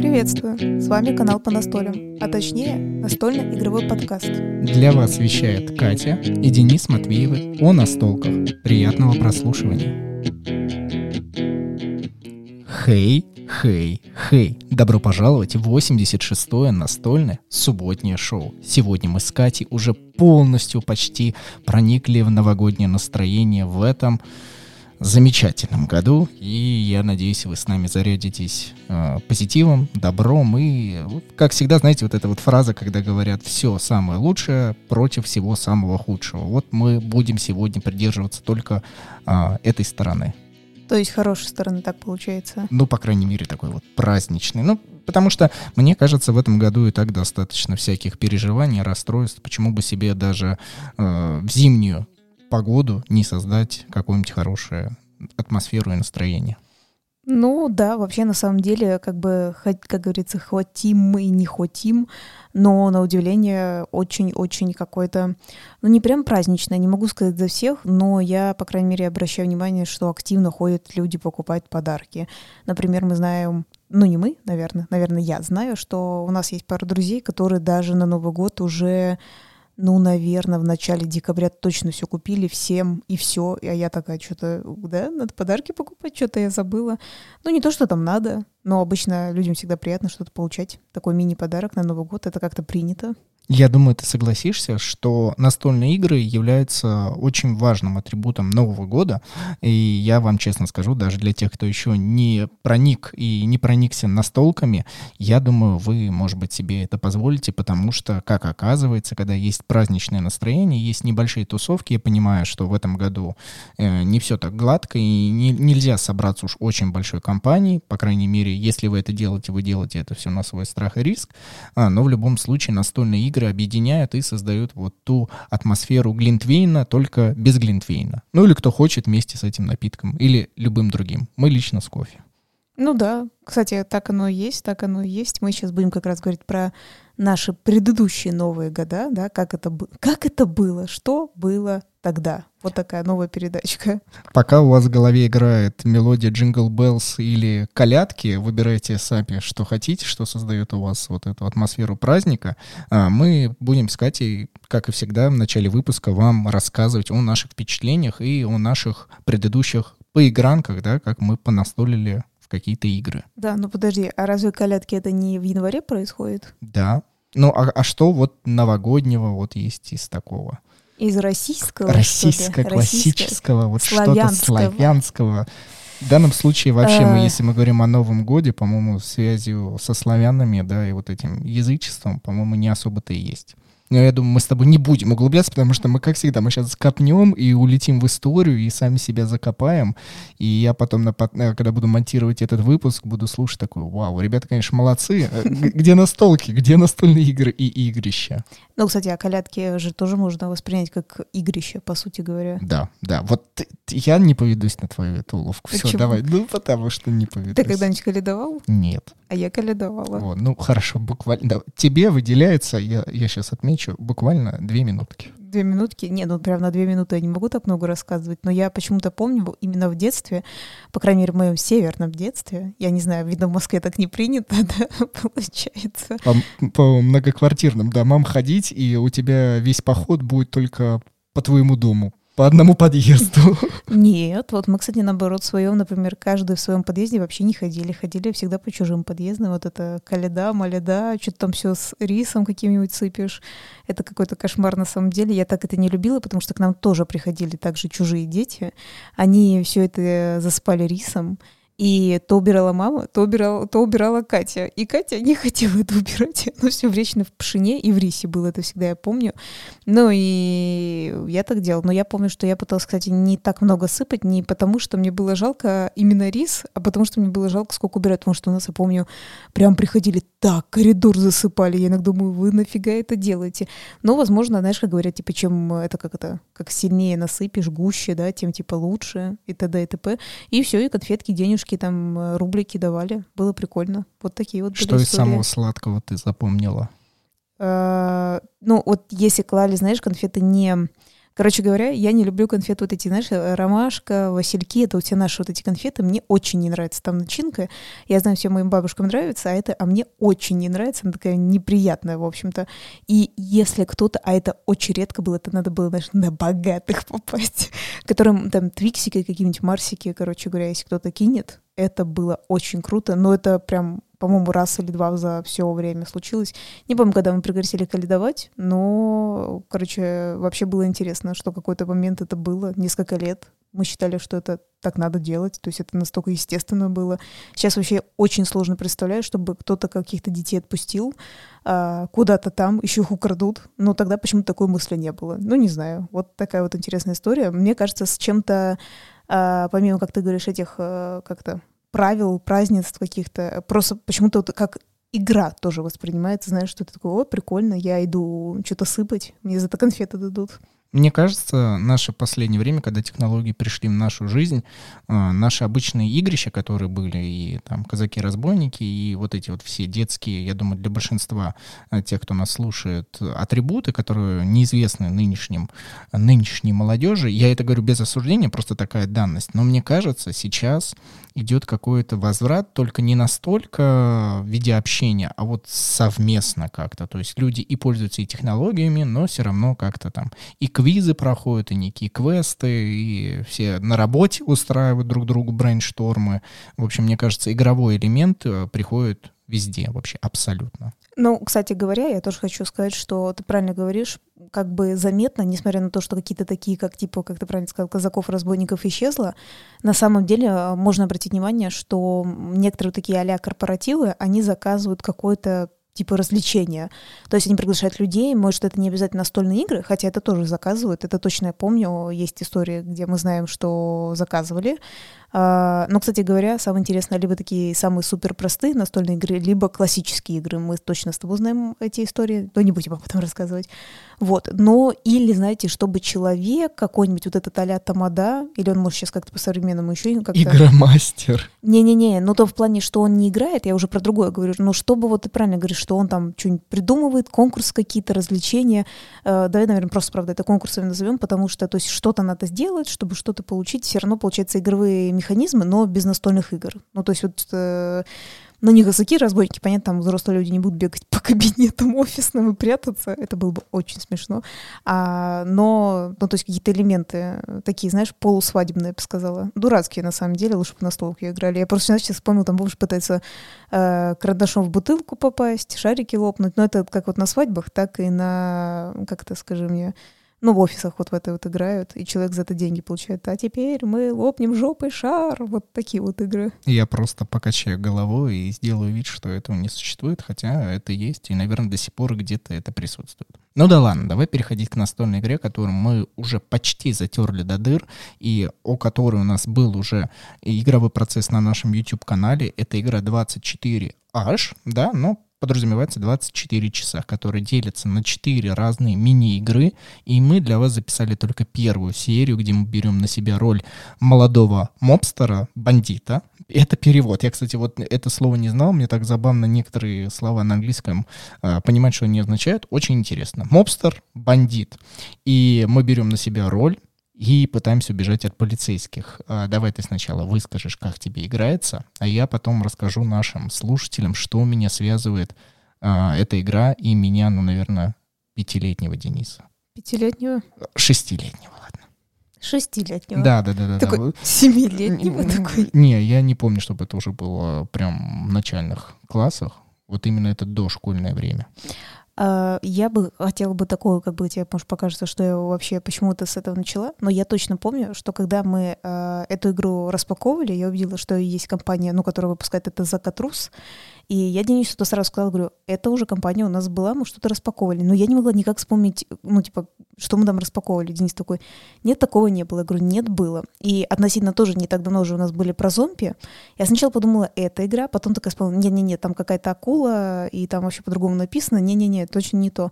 Приветствую! С вами канал по настолям, а точнее настольный игровой подкаст. Для вас вещает Катя и Денис Матвеевы о настолках. Приятного прослушивания. Хей, хей, хей. Добро пожаловать в 86-е настольное субботнее шоу. Сегодня мы с Катей уже полностью почти проникли в новогоднее настроение в этом замечательном году. И я надеюсь, вы с нами зарядитесь э, позитивом, добром. И, как всегда, знаете, вот эта вот фраза, когда говорят «все самое лучшее против всего самого худшего». Вот мы будем сегодня придерживаться только э, этой стороны. То есть хорошей стороны так получается? Ну, по крайней мере, такой вот праздничный. Ну, потому что, мне кажется, в этом году и так достаточно всяких переживаний, расстройств. Почему бы себе даже э, в зимнюю погоду не создать какую-нибудь хорошую атмосферу и настроение. Ну да, вообще на самом деле, как бы, как говорится, хотим мы и не хотим, но на удивление очень-очень какой-то, ну не прям праздничное, не могу сказать за всех, но я, по крайней мере, обращаю внимание, что активно ходят люди покупать подарки. Например, мы знаем, ну не мы, наверное, наверное, я знаю, что у нас есть пара друзей, которые даже на Новый год уже ну, наверное, в начале декабря точно все купили всем и все. А я такая, что-то, да, надо подарки покупать, что-то я забыла. Ну, не то, что там надо, но обычно людям всегда приятно что-то получать. Такой мини-подарок на Новый год, это как-то принято. Я думаю, ты согласишься, что настольные игры являются очень важным атрибутом Нового года. И я вам честно скажу, даже для тех, кто еще не проник и не проникся настолками, я думаю, вы, может быть, себе это позволите, потому что, как оказывается, когда есть праздничное настроение, есть небольшие тусовки, я понимаю, что в этом году э, не все так гладко, и не, нельзя собраться уж очень большой компанией, по крайней мере, если вы это делаете, вы делаете это все на свой страх и риск, а, но в любом случае настольные игры игры объединяют и создают вот ту атмосферу Глинтвейна, только без Глинтвейна. Ну или кто хочет вместе с этим напитком, или любым другим. Мы лично с кофе. Ну да, кстати, так оно и есть, так оно и есть. Мы сейчас будем как раз говорить про наши предыдущие новые года, да, как это, как это было, что было тогда. Вот такая новая передачка. Пока у вас в голове играет мелодия Jingle Bells или колядки, выбирайте сами, что хотите, что создает у вас вот эту атмосферу праздника. А мы будем с Катей, как и всегда, в начале выпуска вам рассказывать о наших впечатлениях и о наших предыдущих поигранках, да, как мы понастолили в какие-то игры. Да, ну подожди, а разве колядки это не в январе происходит? Да. Ну, а, а что вот новогоднего вот есть из такого? Из российского? Российского, классического, вот что-то славянского. В данном случае вообще мы, э. если мы говорим о Новом Годе, по-моему, связью со славянами, да, и вот этим язычеством, по-моему, не особо-то и есть. Но я думаю, мы с тобой не будем углубляться, потому что мы, как всегда, мы сейчас копнем и улетим в историю, и сами себя закопаем. И я потом, на, э, когда буду монтировать этот выпуск, буду слушать такой, вау, ребята, конечно, молодцы. Э, где настолки, где настольные игры и игрища? Ну, кстати, а колядки же тоже можно воспринять как игрище, по сути говоря. Да, да. Вот я не поведусь на твою эту уловку. Все, давай. Ну, потому что не поведусь. Ты когда-нибудь колядовал? Нет. А я колядовала. Вот, ну, хорошо, буквально. Тебе выделяется, я, я сейчас отмечу, буквально две минутки. Две минутки? Нет, ну прям на две минуты я не могу так много рассказывать, но я почему-то помню именно в детстве, по крайней мере, в моем северном детстве, я не знаю, видно, в Москве так не принято, да, получается. По, по многоквартирным домам ходить, и у тебя весь поход будет только по твоему дому по одному подъезду. Нет, вот мы, кстати, наоборот, в своем, например, каждый в своем подъезде вообще не ходили. Ходили всегда по чужим подъездам. Вот это каляда, маляда, что-то там все с рисом каким-нибудь сыпешь. Это какой-то кошмар на самом деле. Я так это не любила, потому что к нам тоже приходили также чужие дети. Они все это заспали рисом. И то убирала мама, то убирала, то убирала Катя. И Катя не хотела это убирать. Оно все вечно в пшене и в рисе было, это всегда я помню. Ну и я так делала. Но я помню, что я пыталась, кстати, не так много сыпать, не потому что мне было жалко именно рис, а потому что мне было жалко, сколько убирать. Потому что у нас, я помню, прям приходили так, коридор засыпали. Я иногда думаю, вы нафига это делаете? Но, возможно, знаешь, как говорят, типа, чем это, как это, как сильнее насыпешь, гуще, да, тем, типа, лучше и т.д. и т.п. И все, и конфетки, денежки книжки, там э, рублики давали. Было прикольно. Вот такие вот Что из самого сладкого ты запомнила? Э, ну, вот если клали, знаешь, конфеты не Короче говоря, я не люблю конфеты вот эти, знаешь, ромашка, васильки, это у тебя наши вот эти конфеты, мне очень не нравится там начинка. Я знаю, всем моим бабушкам нравится, а это, а мне очень не нравится, она такая неприятная, в общем-то. И если кто-то, а это очень редко было, это надо было, знаешь, на богатых попасть, которым там твиксики какие-нибудь, марсики, короче говоря, если кто-то кинет, это было очень круто, но это прям по-моему, раз или два за все время случилось. Не помню, когда мы прекратили калидовать, но, короче, вообще было интересно, что какой-то момент это было, несколько лет. Мы считали, что это так надо делать, то есть это настолько естественно было. Сейчас вообще очень сложно представлять, чтобы кто-то каких-то детей отпустил а, куда-то там, еще их украдут. Но тогда почему-то такой мысли не было. Ну, не знаю. Вот такая вот интересная история. Мне кажется, с чем-то, а, помимо, как ты говоришь, этих а, как-то правил, празднеств каких-то. Просто почему-то вот как игра тоже воспринимается, знаешь, что это такое, о, прикольно, я иду что-то сыпать, мне за это конфеты дадут. Мне кажется, наше последнее время, когда технологии пришли в нашу жизнь, э, наши обычные игрища, которые были, и там казаки-разбойники, и вот эти вот все детские, я думаю, для большинства э, тех, кто нас слушает, атрибуты, которые неизвестны нынешним, нынешней молодежи, я это говорю без осуждения, просто такая данность, но мне кажется, сейчас идет какой-то возврат, только не настолько в виде общения, а вот совместно как-то. То есть люди и пользуются и технологиями, но все равно как-то там и квизы проходят, и некие квесты, и все на работе устраивают друг другу брейнштормы. В общем, мне кажется, игровой элемент э, приходит везде вообще, абсолютно. Ну, кстати говоря, я тоже хочу сказать, что ты правильно говоришь, как бы заметно, несмотря на то, что какие-то такие, как типа, как ты правильно сказал, казаков, разбойников исчезло, на самом деле э, можно обратить внимание, что некоторые такие а корпоративы, они заказывают какое-то типа развлечения. То есть они приглашают людей, может, это не обязательно настольные игры, хотя это тоже заказывают. Это точно я помню. Есть истории, где мы знаем, что заказывали. А, но, кстати говоря, самое интересное, либо такие самые супер простые настольные игры, либо классические игры. Мы точно с тобой знаем эти истории, но не будем об этом рассказывать. Вот. Но или, знаете, чтобы человек какой-нибудь вот этот а-ля Тамада, или он может сейчас как-то по-современному еще как-то... Игромастер. Не-не-не, ну то в плане, что он не играет, я уже про другое говорю, но чтобы вот ты правильно говоришь, что он там что-нибудь придумывает, конкурс какие-то, развлечения. Э, давай, наверное, просто, правда, это конкурсами назовем, потому что, то есть что-то надо сделать, чтобы что-то получить, все равно, получается, игровые механизмы, но без настольных игр. Ну, то есть вот э, ну, не казаки, разбойники, понятно, там взрослые люди не будут бегать по кабинетам офисным и прятаться, это было бы очень смешно. А, но, ну, то есть какие-то элементы такие, знаешь, полусвадебные, я бы сказала. Дурацкие, на самом деле, лучше бы на столке играли. Я просто, знаешь, вспомнил, там помнишь, пытается э, карандашом в бутылку попасть, шарики лопнуть, но это как вот на свадьбах, так и на, как это, скажи мне, ну, в офисах вот в это вот играют, и человек за это деньги получает. А теперь мы лопнем жопой шар. Вот такие вот игры. Я просто покачаю головой и сделаю вид, что этого не существует, хотя это есть, и, наверное, до сих пор где-то это присутствует. Ну да ладно, давай переходить к настольной игре, которую мы уже почти затерли до дыр, и о которой у нас был уже игровой процесс на нашем YouTube-канале. Это игра 24H, да, но подразумевается 24 часа, которые делятся на 4 разные мини-игры, и мы для вас записали только первую серию, где мы берем на себя роль молодого мобстера, бандита. Это перевод. Я, кстати, вот это слово не знал, мне так забавно некоторые слова на английском э, понимать, что они означают. Очень интересно. Мобстер, бандит. И мы берем на себя роль и пытаемся убежать от полицейских. А, давай ты сначала выскажешь, как тебе играется, а я потом расскажу нашим слушателям, что меня связывает а, эта игра и меня, ну, наверное, пятилетнего Дениса. Пятилетнего? Шестилетнего, ладно. Шестилетнего? Да, да, да. да такой да. семилетнего такой? Не, я не помню, чтобы это уже было прям в начальных классах. Вот именно это дошкольное время. А, я бы хотела бы такое, как бы тебе, может, покажется, что я вообще почему-то с этого начала, но я точно помню, что когда мы э, эту игру распаковывали, я увидела, что есть компания, ну, которая выпускает это Закатрус, и я Денису что сразу сказала, говорю, это уже компания у нас была, мы что-то распаковывали. Но я не могла никак вспомнить, ну, типа, что мы там распаковывали. Денис такой, нет, такого не было. Я говорю, нет, было. И относительно тоже не так давно уже у нас были про зомби. Я сначала подумала, это игра, потом такая вспомнила, не-не-не, там какая-то акула, и там вообще по-другому написано, не-не-не, точно не то.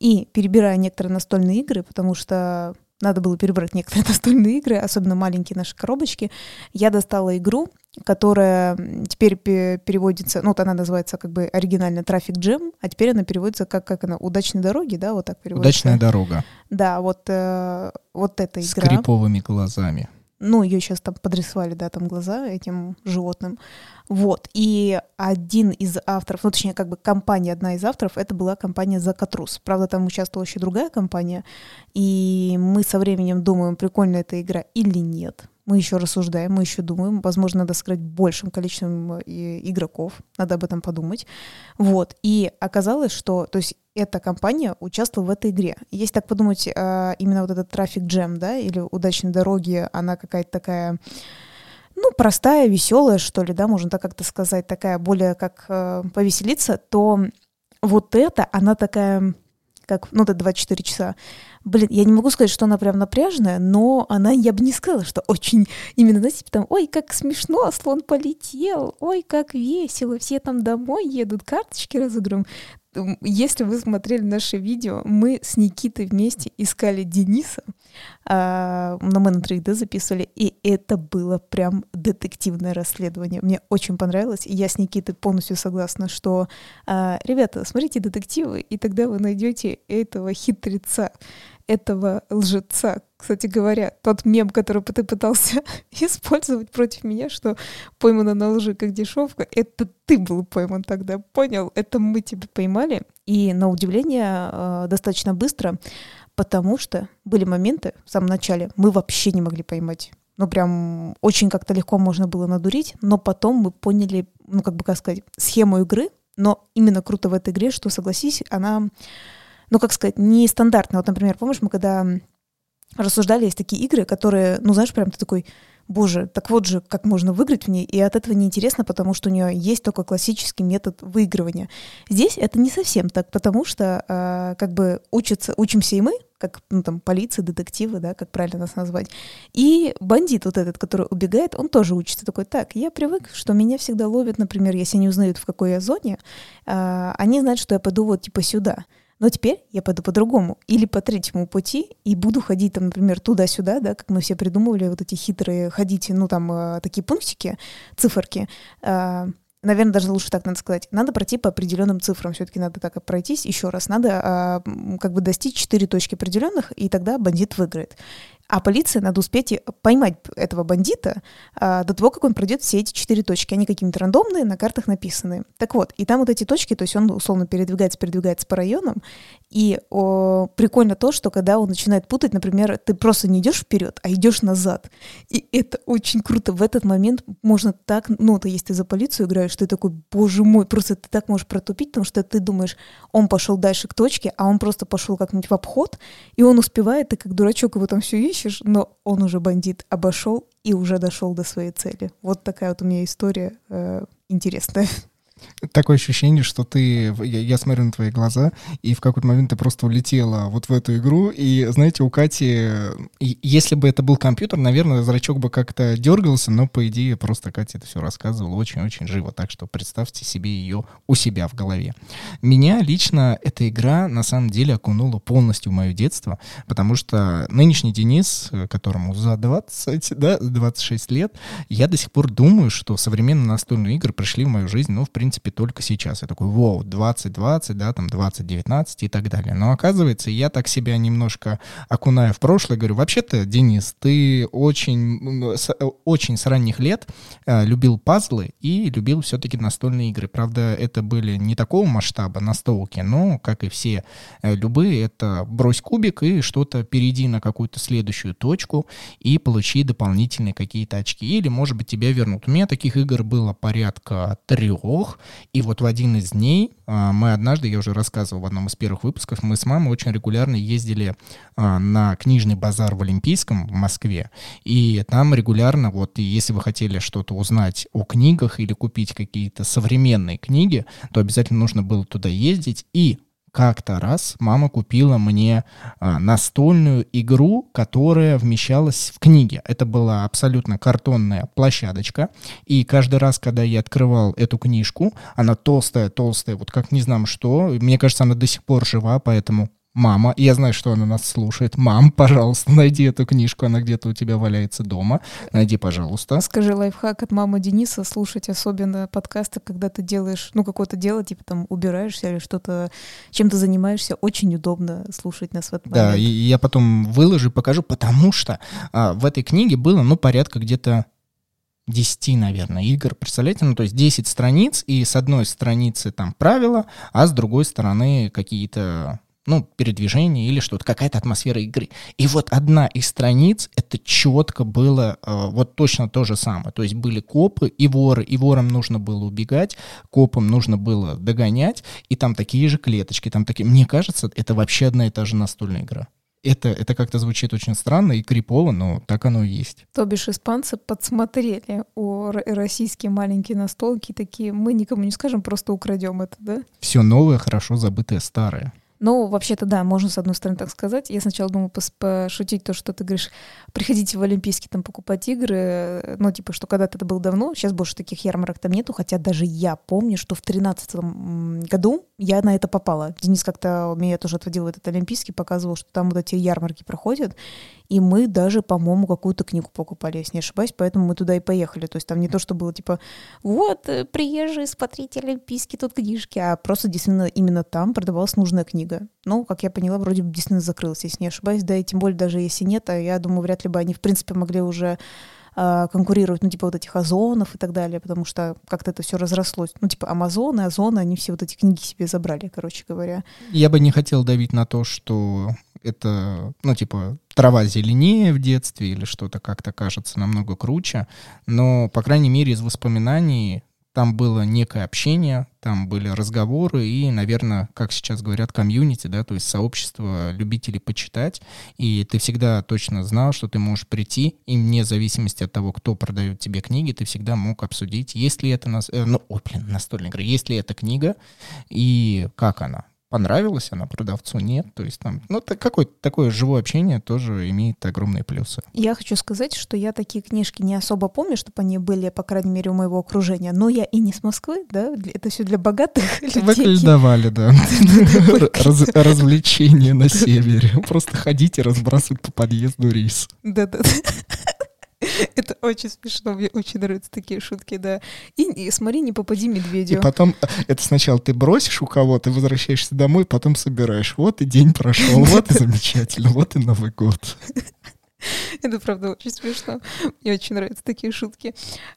И перебирая некоторые настольные игры, потому что надо было перебрать некоторые настольные игры, особенно маленькие наши коробочки, я достала игру, которая теперь переводится, ну, вот она называется как бы оригинально «Трафик Джем», а теперь она переводится как, как она, «Удачные дороги», да, вот так переводится. «Удачная дорога». Да, вот, э, вот эта игра. С криповыми глазами ну, ее сейчас там подрисовали, да, там глаза этим животным. Вот. И один из авторов, ну, точнее, как бы компания, одна из авторов, это была компания Закатрус. Правда, там участвовала еще другая компания, и мы со временем думаем, прикольная эта игра или нет. Мы еще рассуждаем, мы еще думаем. Возможно, надо сыграть большим количеством э, игроков. Надо об этом подумать. Вот. И оказалось, что... То есть эта компания участвовала в этой игре. Если так подумать, а, именно вот этот трафик джем, да, или удачные дороги, она какая-то такая ну, простая, веселая, что ли, да, можно так как-то сказать, такая более как э, повеселиться, то вот это, она такая, как, ну, это 24 часа. Блин, я не могу сказать, что она прям напряженная, но она, я бы не сказала, что очень именно, знаете, там, ой, как смешно, слон полетел, ой, как весело, все там домой едут, карточки разыгрываем если вы смотрели наше видео, мы с Никитой вместе искали Дениса, а, на Мы на 3D записывали, и это было прям детективное расследование. Мне очень понравилось, и я с Никитой полностью согласна, что, а, ребята, смотрите детективы, и тогда вы найдете этого хитреца этого лжеца. Кстати говоря, тот мем, который ты пытался использовать против меня, что поймана на лжи как дешевка, это ты был пойман тогда, понял? Это мы тебя поймали. И на удивление э, достаточно быстро, потому что были моменты в самом начале, мы вообще не могли поймать ну, прям очень как-то легко можно было надурить, но потом мы поняли, ну, как бы, как сказать, схему игры, но именно круто в этой игре, что, согласись, она ну, как сказать, нестандартно. Вот, например, помнишь, мы когда рассуждали, есть такие игры, которые, ну, знаешь, прям ты такой, боже, так вот же, как можно выиграть в ней, и от этого неинтересно, потому что у нее есть только классический метод выигрывания. Здесь это не совсем так, потому что э, как бы учатся, учимся и мы, как ну, там полиция, детективы, да, как правильно нас назвать. И бандит вот этот, который убегает, он тоже учится такой, так, я привык, что меня всегда ловят, например, если они узнают, в какой я зоне, э, они знают, что я пойду вот типа сюда. Но теперь я пойду по-другому или по третьему пути и буду ходить там, например, туда-сюда, да, как мы все придумывали, вот эти хитрые ходить, ну там э, такие пунктики, циферки. Э, наверное, даже лучше так надо сказать. Надо пройти по определенным цифрам. Все-таки надо так пройтись еще раз. Надо э, как бы достичь четыре точки определенных, и тогда бандит выиграет. А полиции надо успеть поймать этого бандита а, до того, как он пройдет все эти четыре точки. Они какие-то рандомные, на картах написаны. Так вот, и там вот эти точки, то есть он условно передвигается, передвигается по районам. И о, прикольно то, что когда он начинает путать, например, ты просто не идешь вперед, а идешь назад. И это очень круто. В этот момент можно так, ну, то есть ты за полицию играешь, ты такой, боже мой, просто ты так можешь протупить, потому что ты думаешь, он пошел дальше к точке, а он просто пошел как-нибудь в обход, и он успевает, ты как дурачок его там все ищешь, ищешь, но он уже бандит обошел и уже дошел до своей цели. Вот такая вот у меня история э, интересная такое ощущение, что ты, я, я смотрю на твои глаза, и в какой-то момент ты просто улетела вот в эту игру, и, знаете, у Кати, если бы это был компьютер, наверное, зрачок бы как-то дергался, но, по идее, просто Катя это все рассказывала очень-очень живо, так что представьте себе ее у себя в голове. Меня лично эта игра, на самом деле, окунула полностью в мое детство, потому что нынешний Денис, которому за 20, да, 26 лет, я до сих пор думаю, что современные настольные игры пришли в мою жизнь, ну, в принципе, принципе, только сейчас. Я такой, вау, 2020, да, там 2019 и так далее. Но оказывается, я так себя немножко окунаю в прошлое, говорю, вообще-то, Денис, ты очень, с, очень с ранних лет э, любил пазлы и любил все-таки настольные игры. Правда, это были не такого масштаба настолки, но, как и все э, любые, это брось кубик и что-то перейди на какую-то следующую точку и получи дополнительные какие-то очки. Или, может быть, тебя вернут. У меня таких игр было порядка трех. И вот в один из дней а, мы однажды, я уже рассказывал в одном из первых выпусков, мы с мамой очень регулярно ездили а, на книжный базар в Олимпийском в Москве. И там регулярно, вот если вы хотели что-то узнать о книгах или купить какие-то современные книги, то обязательно нужно было туда ездить. И как-то раз мама купила мне а, настольную игру, которая вмещалась в книге. Это была абсолютно картонная площадочка. И каждый раз, когда я открывал эту книжку, она толстая-толстая, вот как не знаю что. Мне кажется, она до сих пор жива, поэтому мама, я знаю, что она нас слушает. Мам, пожалуйста, найди эту книжку, она где-то у тебя валяется дома. Найди, пожалуйста. Скажи лайфхак от мамы Дениса, слушать особенно подкасты, когда ты делаешь, ну, какое-то дело, типа там убираешься или что-то, чем ты занимаешься, очень удобно слушать нас в этот момент. Да, и я потом выложу и покажу, потому что а, в этой книге было, ну, порядка где-то 10, наверное, игр. Представляете, ну то есть 10 страниц, и с одной страницы там правила, а с другой стороны какие-то ну, передвижение или что-то, какая-то атмосфера игры. И вот одна из страниц, это четко было э, вот точно то же самое. То есть были копы и воры, и ворам нужно было убегать, копам нужно было догонять, и там такие же клеточки, там такие... Мне кажется, это вообще одна и та же настольная игра это, это как-то звучит очень странно и крипово, но так оно и есть. То бишь испанцы подсмотрели у российские маленькие настолки такие, мы никому не скажем, просто украдем это, да? Все новое, хорошо забытое старое. Ну, вообще-то, да, можно с одной стороны так сказать. Я сначала думала пошутить то, что ты говоришь, приходите в Олимпийский там покупать игры, ну, типа, что когда-то это было давно, сейчас больше таких ярмарок там нету, хотя даже я помню, что в тринадцатом году я на это попала. Денис как-то меня тоже отводил в этот Олимпийский, показывал, что там вот эти ярмарки проходят, и мы даже, по-моему, какую-то книгу покупали, если не ошибаюсь, поэтому мы туда и поехали. То есть там не то, что было типа, вот, э, приезжие, смотрите Олимпийский, тут книжки, а просто действительно именно там продавалась нужная книга. Ну, как я поняла, вроде бы действительно закрылась, если не ошибаюсь, да, и тем более даже если нет, а я думаю, вряд ли бы они, в принципе, могли уже а, конкурировать, ну, типа вот этих озонов и так далее, потому что как-то это все разрослось. Ну, типа Амазоны, Озоны, они все вот эти книги себе забрали, короче говоря. Я бы не хотел давить на то, что это, ну, типа, трава зеленее в детстве или что-то как-то кажется намного круче, но, по крайней мере, из воспоминаний там было некое общение, там были разговоры и, наверное, как сейчас говорят, комьюнити, да, то есть сообщество любителей почитать, и ты всегда точно знал, что ты можешь прийти, и вне зависимости от того, кто продает тебе книги, ты всегда мог обсудить, есть ли это, нас... э, ну, ой, блин, настольная игра, есть ли эта книга и как она понравилась она продавцу, нет. То есть там, ну, так, какое-то такое живое общение тоже имеет огромные плюсы. Я хочу сказать, что я такие книжки не особо помню, чтобы они были, по крайней мере, у моего окружения. Но я и не с Москвы, да, это все для богатых людей. Выкольдовали, да. Развлечения на севере. Просто ходите разбрасывать по подъезду рис. Да-да. Это очень смешно, мне очень нравятся такие шутки, да. И, и смотри, не попади медведю. И потом, э, это сначала ты бросишь у кого-то, возвращаешься домой, потом собираешь. Вот и день прошел, вот и замечательно, вот и Новый год. Это правда очень смешно. Мне очень нравятся такие шутки.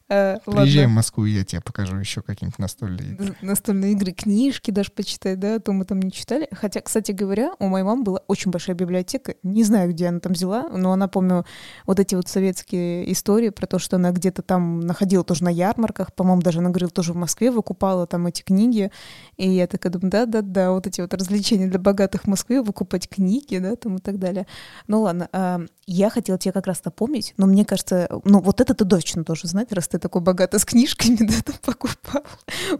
Э, Приезжай в Москву, я тебе покажу еще какие-нибудь настольные игры. Настольные игры, книжки даже почитать, да, а то мы там не читали. Хотя, кстати говоря, у моей мамы была очень большая библиотека. Не знаю, где она там взяла, но она, помню, вот эти вот советские истории про то, что она где-то там находила тоже на ярмарках, по-моему, даже она говорила, тоже в Москве выкупала там эти книги. И я такая думаю, да-да-да, вот эти вот развлечения для богатых в Москве, выкупать книги, да, там и так далее. Ну ладно, а, я хотела тебе как раз напомнить, но мне кажется, ну вот это ты точно тоже знать, раз ты такой богатый с книжками, да, там покупал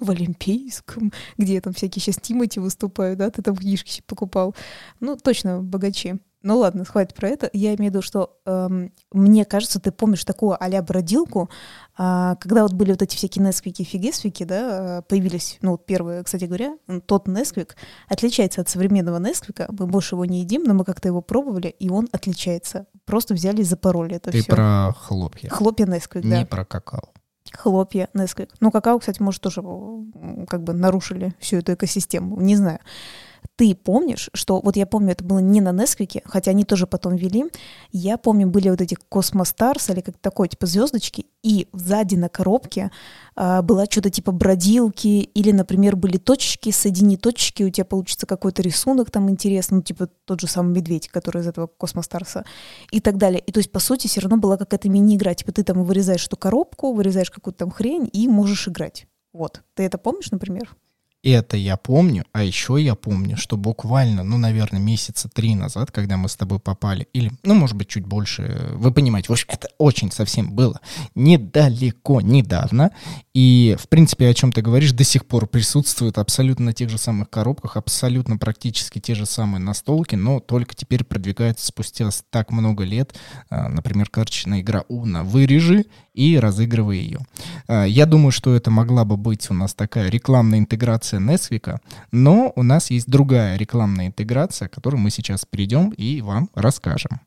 в Олимпийском, где там всякие сейчас Тимати выступают, да, ты там книжки покупал. Ну, точно богачи. Ну ладно, хватит про это. Я имею в виду, что эм, мне кажется, ты помнишь такую а-ля бродилку, э, когда вот были вот эти всякие Несквики, Фигесвики, да, появились, ну, вот первые, кстати говоря, тот Несквик отличается от современного Несквика. Мы больше его не едим, но мы как-то его пробовали, и он отличается. Просто взяли и запороли это Ты все. про хлопья. Хлопья Несквик, да. Не про какао. Хлопья, Несквик. Ну, какао, кстати, может, тоже как бы нарушили всю эту экосистему. Не знаю ты помнишь, что вот я помню, это было не на Несквике, хотя они тоже потом вели. Я помню, были вот эти Космостарс или как такое, типа звездочки, и сзади на коробке а, была что-то типа бродилки, или, например, были точечки, соедини точечки, у тебя получится какой-то рисунок там интересный, ну, типа тот же самый медведь, который из этого Космостарса, и так далее. И то есть, по сути, все равно была какая-то мини-игра, типа ты там вырезаешь эту коробку, вырезаешь какую-то там хрень и можешь играть. Вот. Ты это помнишь, например? Это я помню, а еще я помню, что буквально, ну, наверное, месяца три назад, когда мы с тобой попали, или, ну, может быть, чуть больше, вы понимаете, в общем, это очень совсем было недалеко, недавно, и, в принципе, о чем ты говоришь, до сих пор присутствует абсолютно на тех же самых коробках, абсолютно практически те же самые настолки, но только теперь продвигается спустя так много лет, а, например, карточная игра Уна «Вырежи», и разыгрывай ее. А, я думаю, что это могла бы быть у нас такая рекламная интеграция интеграция Несвика, но у нас есть другая рекламная интеграция, о которой мы сейчас перейдем и вам расскажем.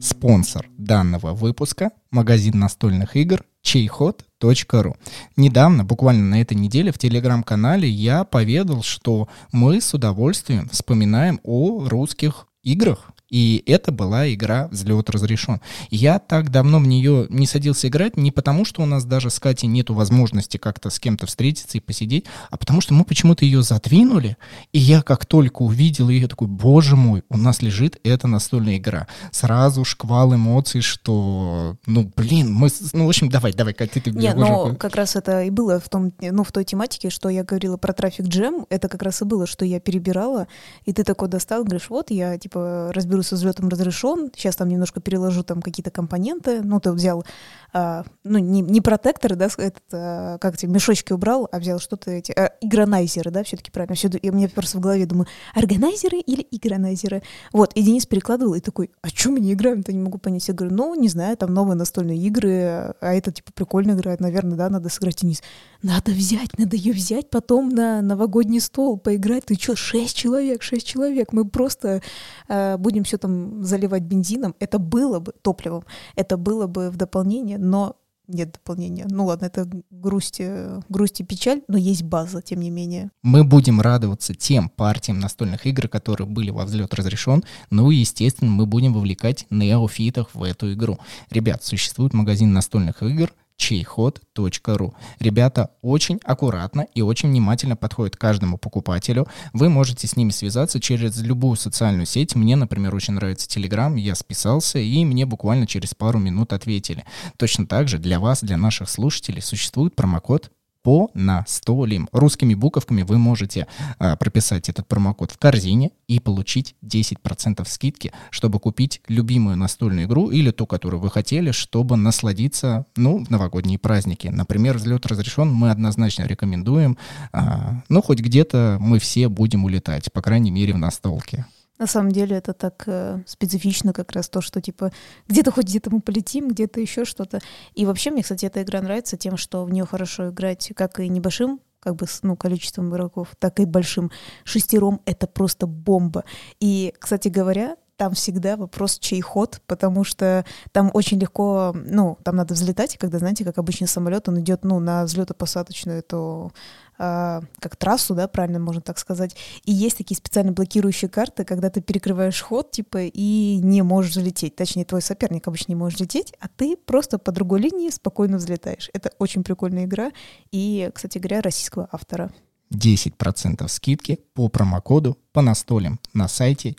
Спонсор данного выпуска – магазин настольных игр чейход.ру. Недавно, буквально на этой неделе, в телеграм-канале я поведал, что мы с удовольствием вспоминаем о русских играх, и это была игра «Взлет разрешен». Я так давно в нее не садился играть не потому, что у нас даже с Катей нету возможности как-то с кем-то встретиться и посидеть, а потому что мы почему-то ее задвинули, и я как только увидел ее, такой, боже мой, у нас лежит эта настольная игра. Сразу шквал эмоций, что, ну, блин, мы, ну, в общем, давай, давай, Катя, ты Нет, но как раз это и было в том, ну, в той тематике, что я говорила про трафик джем, это как раз и было, что я перебирала, и ты такой достал, говоришь, вот, я, типа, разберу со взлетом разрешен, сейчас там немножко переложу там какие-то компоненты, ну, ты взял, а, ну, не, не протекторы, да, этот, а, как эти мешочки убрал, а взял что-то эти, а, игронайзеры, да, все-таки правильно, все, и мне просто в голове думаю, органайзеры или игронайзеры? Вот, и Денис перекладывал, и такой, а что мы не играем-то, не могу понять. Я говорю, ну, не знаю, там новые настольные игры, а это, типа, прикольно играет, наверное, да, надо сыграть Денис. Надо взять, надо ее взять потом на новогодний стол, поиграть. Ты что, шесть человек, шесть человек, мы просто э, будем все там заливать бензином, это было бы топливом, это было бы в дополнение, но нет дополнения. Ну ладно, это грусть, э, грусть и печаль, но есть база, тем не менее. Мы будем радоваться тем партиям настольных игр, которые были во взлет разрешен. Ну и, естественно, мы будем вовлекать неофитов в эту игру. Ребят, существует магазин настольных игр, чейход.ру. Ребята очень аккуратно и очень внимательно подходят к каждому покупателю. Вы можете с ними связаться через любую социальную сеть. Мне, например, очень нравится Telegram, я списался, и мне буквально через пару минут ответили. Точно так же для вас, для наших слушателей, существует промокод по настолям. Русскими буковками вы можете а, прописать этот промокод в корзине и получить 10% скидки, чтобы купить любимую настольную игру или ту, которую вы хотели, чтобы насладиться, ну, в новогодние праздники. Например, взлет разрешен, мы однозначно рекомендуем. А, ну, хоть где-то мы все будем улетать, по крайней мере, в настолке. На самом деле это так э, специфично как раз то, что типа где-то хоть где-то мы полетим, где-то еще что-то. И вообще мне, кстати, эта игра нравится тем, что в нее хорошо играть как и небольшим как бы ну, количеством игроков, так и большим. Шестером это просто бомба. И, кстати говоря, там всегда вопрос, чей ход, потому что там очень легко, ну, там надо взлетать, и когда, знаете, как обычный самолет, он идет, ну, на взлетопосадочную эту а, как трассу, да, правильно можно так сказать. И есть такие специально блокирующие карты, когда ты перекрываешь ход, типа, и не можешь взлететь. Точнее, твой соперник обычно не может лететь, а ты просто по другой линии спокойно взлетаешь. Это очень прикольная игра. И, кстати говоря, российского автора. 10% скидки по промокоду по настолям на сайте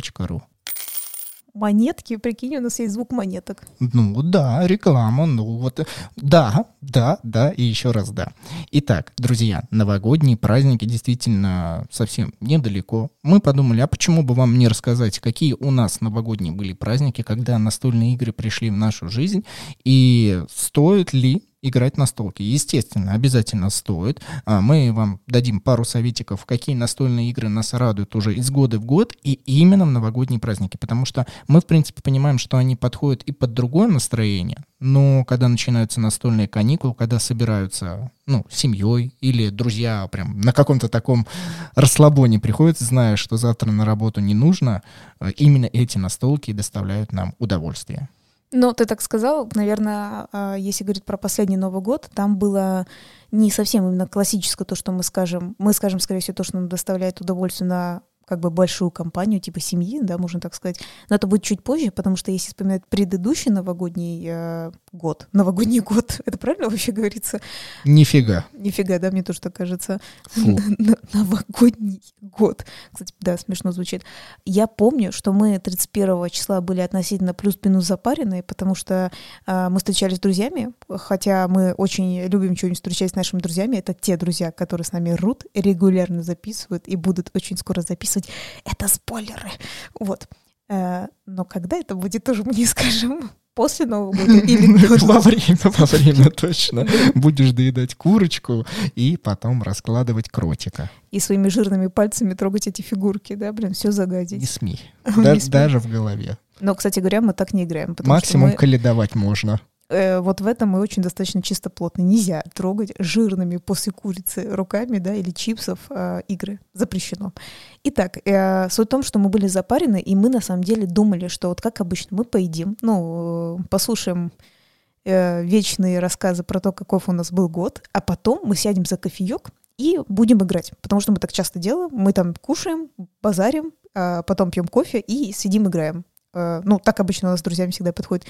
чайход.ру монетки, прикинь, у нас есть звук монеток. Ну да, реклама, ну вот, да, да, да и еще раз да. Итак, друзья, новогодние праздники действительно совсем недалеко. Мы подумали, а почему бы вам не рассказать, какие у нас новогодние были праздники, когда настольные игры пришли в нашу жизнь, и стоит ли играть на столке. Естественно, обязательно стоит. А, мы вам дадим пару советиков, какие настольные игры нас радуют уже из года в год и именно в новогодние праздники, потому что мы, в принципе, понимаем, что они подходят и под другое настроение, но когда начинаются настольные каникулы, когда собираются, ну, семьей или друзья прям на каком-то таком расслабоне приходят, зная, что завтра на работу не нужно, э, именно эти настолки доставляют нам удовольствие. Ну, ты так сказал, наверное, а, если говорить про последний Новый год, там было не совсем именно классическое то, что мы скажем. Мы скажем, скорее всего, то, что нам доставляет удовольствие на как бы большую компанию, типа семьи, да, можно так сказать. Но это будет чуть позже, потому что если вспоминать предыдущий новогодний э, год, новогодний год, это правильно вообще говорится? Нифига. Нифига, да, мне тоже так кажется. Новогодний год. Кстати, да, смешно звучит. Я помню, что мы 31 числа были относительно плюс-минус запаренные, потому что э, мы встречались с друзьями, хотя мы очень любим что-нибудь встречать с нашими друзьями. Это те друзья, которые с нами рут, регулярно записывают и будут очень скоро записывать записывать. Это спойлеры. Вот. Э, но когда это будет, тоже мы не скажем. после Нового года или Во время, во время точно. Будешь доедать курочку и потом раскладывать кротика. И своими жирными пальцами трогать эти фигурки, да, блин, все Не загадить. Не смей. Даже в голове. Но, кстати говоря, мы так не играем. Максимум мы, каледовать можно. Э, вот в этом мы очень достаточно чистоплотны. Нельзя трогать жирными после курицы руками, да, или чипсов э, игры. Запрещено. Итак, э, суть в том, что мы были запарены, и мы на самом деле думали, что вот как обычно мы поедим, ну, э, послушаем э, вечные рассказы про то, каков у нас был год, а потом мы сядем за кофеек и будем играть. Потому что мы так часто делаем. Мы там кушаем, базарим, а потом пьем кофе и сидим играем. Э, Ну, так обычно у нас с друзьями всегда подходит.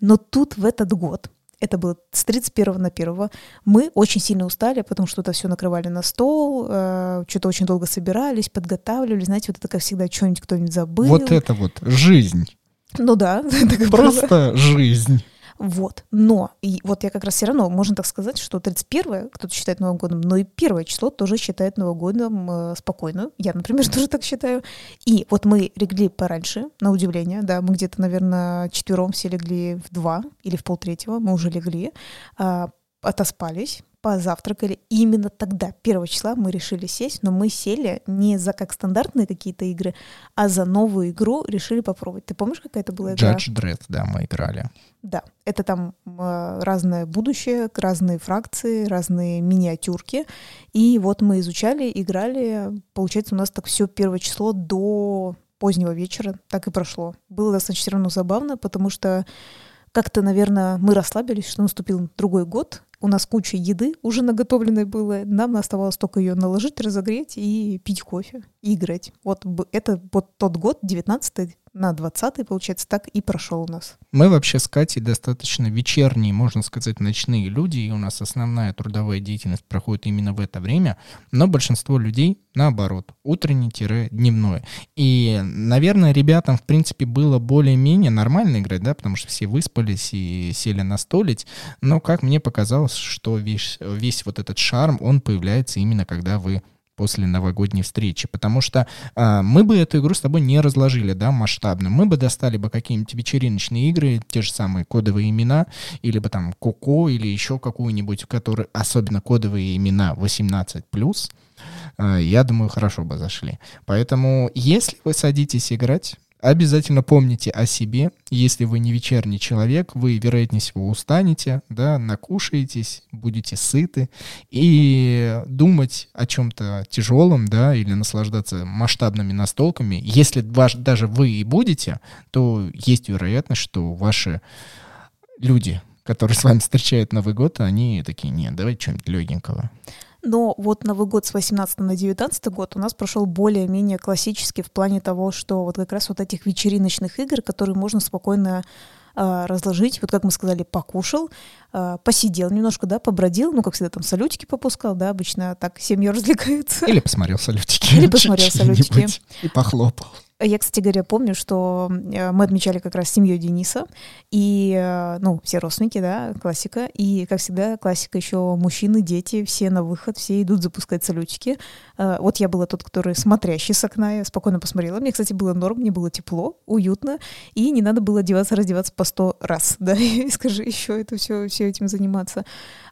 Но тут в этот год, это было с 31 на 1, мы очень сильно устали, потому что это все накрывали на стол, э, что-то очень долго собирались, подготавливали. Знаете, вот это, как всегда, что-нибудь кто-нибудь забыл. Вот это вот жизнь. Ну да, так и было. Просто жизнь. Вот. Но, и вот я как раз все равно, можно так сказать, что 31 кто-то считает Новым годом, но и первое число тоже считает Новым годом э, спокойно. Я, например, тоже так считаю. И вот мы легли пораньше, на удивление, да, мы где-то, наверное, четвером все легли в два или в полтретьего, мы уже легли, а, отоспались, позавтракали. И именно тогда, 1 числа, мы решили сесть, но мы сели не за как стандартные какие-то игры, а за новую игру решили попробовать. Ты помнишь, какая это была игра? Judge Dredd, да, мы играли. Да, это там э, разное будущее, разные фракции, разные миниатюрки. И вот мы изучали, играли. Получается, у нас так все первое число до позднего вечера так и прошло. Было достаточно все равно забавно, потому что как-то, наверное, мы расслабились, что наступил другой год. У нас куча еды уже наготовленной было. Нам оставалось только ее наложить, разогреть и пить кофе, играть. Вот это вот тот год, 19 на 20 получается, так и прошел у нас. Мы вообще с Катей достаточно вечерние, можно сказать, ночные люди, и у нас основная трудовая деятельность проходит именно в это время, но большинство людей наоборот, утренний-дневной. И, наверное, ребятам, в принципе, было более-менее нормально играть, да, потому что все выспались и сели настолить, но, как мне показалось, что весь, весь вот этот шарм, он появляется именно когда вы после новогодней встречи, потому что а, мы бы эту игру с тобой не разложили, да, масштабно. Мы бы достали бы какие-нибудь вечериночные игры, те же самые кодовые имена, или бы там Коко, или еще какую-нибудь, который, особенно кодовые имена 18+, а, я думаю, хорошо бы зашли. Поэтому, если вы садитесь играть, Обязательно помните о себе. Если вы не вечерний человек, вы, вероятнее всего, устанете, да, накушаетесь, будете сыты. И думать о чем-то тяжелом, да, или наслаждаться масштабными настолками, если ваш, даже вы и будете, то есть вероятность, что ваши люди, которые с вами встречают Новый год, они такие, нет, давайте что-нибудь легенького. Но вот Новый год с 18 на 19 год у нас прошел более-менее классически в плане того, что вот как раз вот этих вечериночных игр, которые можно спокойно а, разложить, вот как мы сказали, покушал, а, посидел немножко, да, побродил, ну, как всегда, там салютики попускал, да, обычно так семьи развлекаются. Или посмотрел салютики. Или посмотрел салютики. И похлопал. Я, кстати говоря, помню, что э, мы отмечали как раз семью Дениса, и, э, ну, все родственники, да, классика, и, как всегда, классика еще мужчины, дети, все на выход, все идут запускать салютики. Э, Вот я была тот, который смотрящий с окна, я спокойно посмотрела. Мне, кстати, было норм, мне было тепло, уютно, и не надо было одеваться, раздеваться по сто раз, да, и скажи еще это все, все этим заниматься.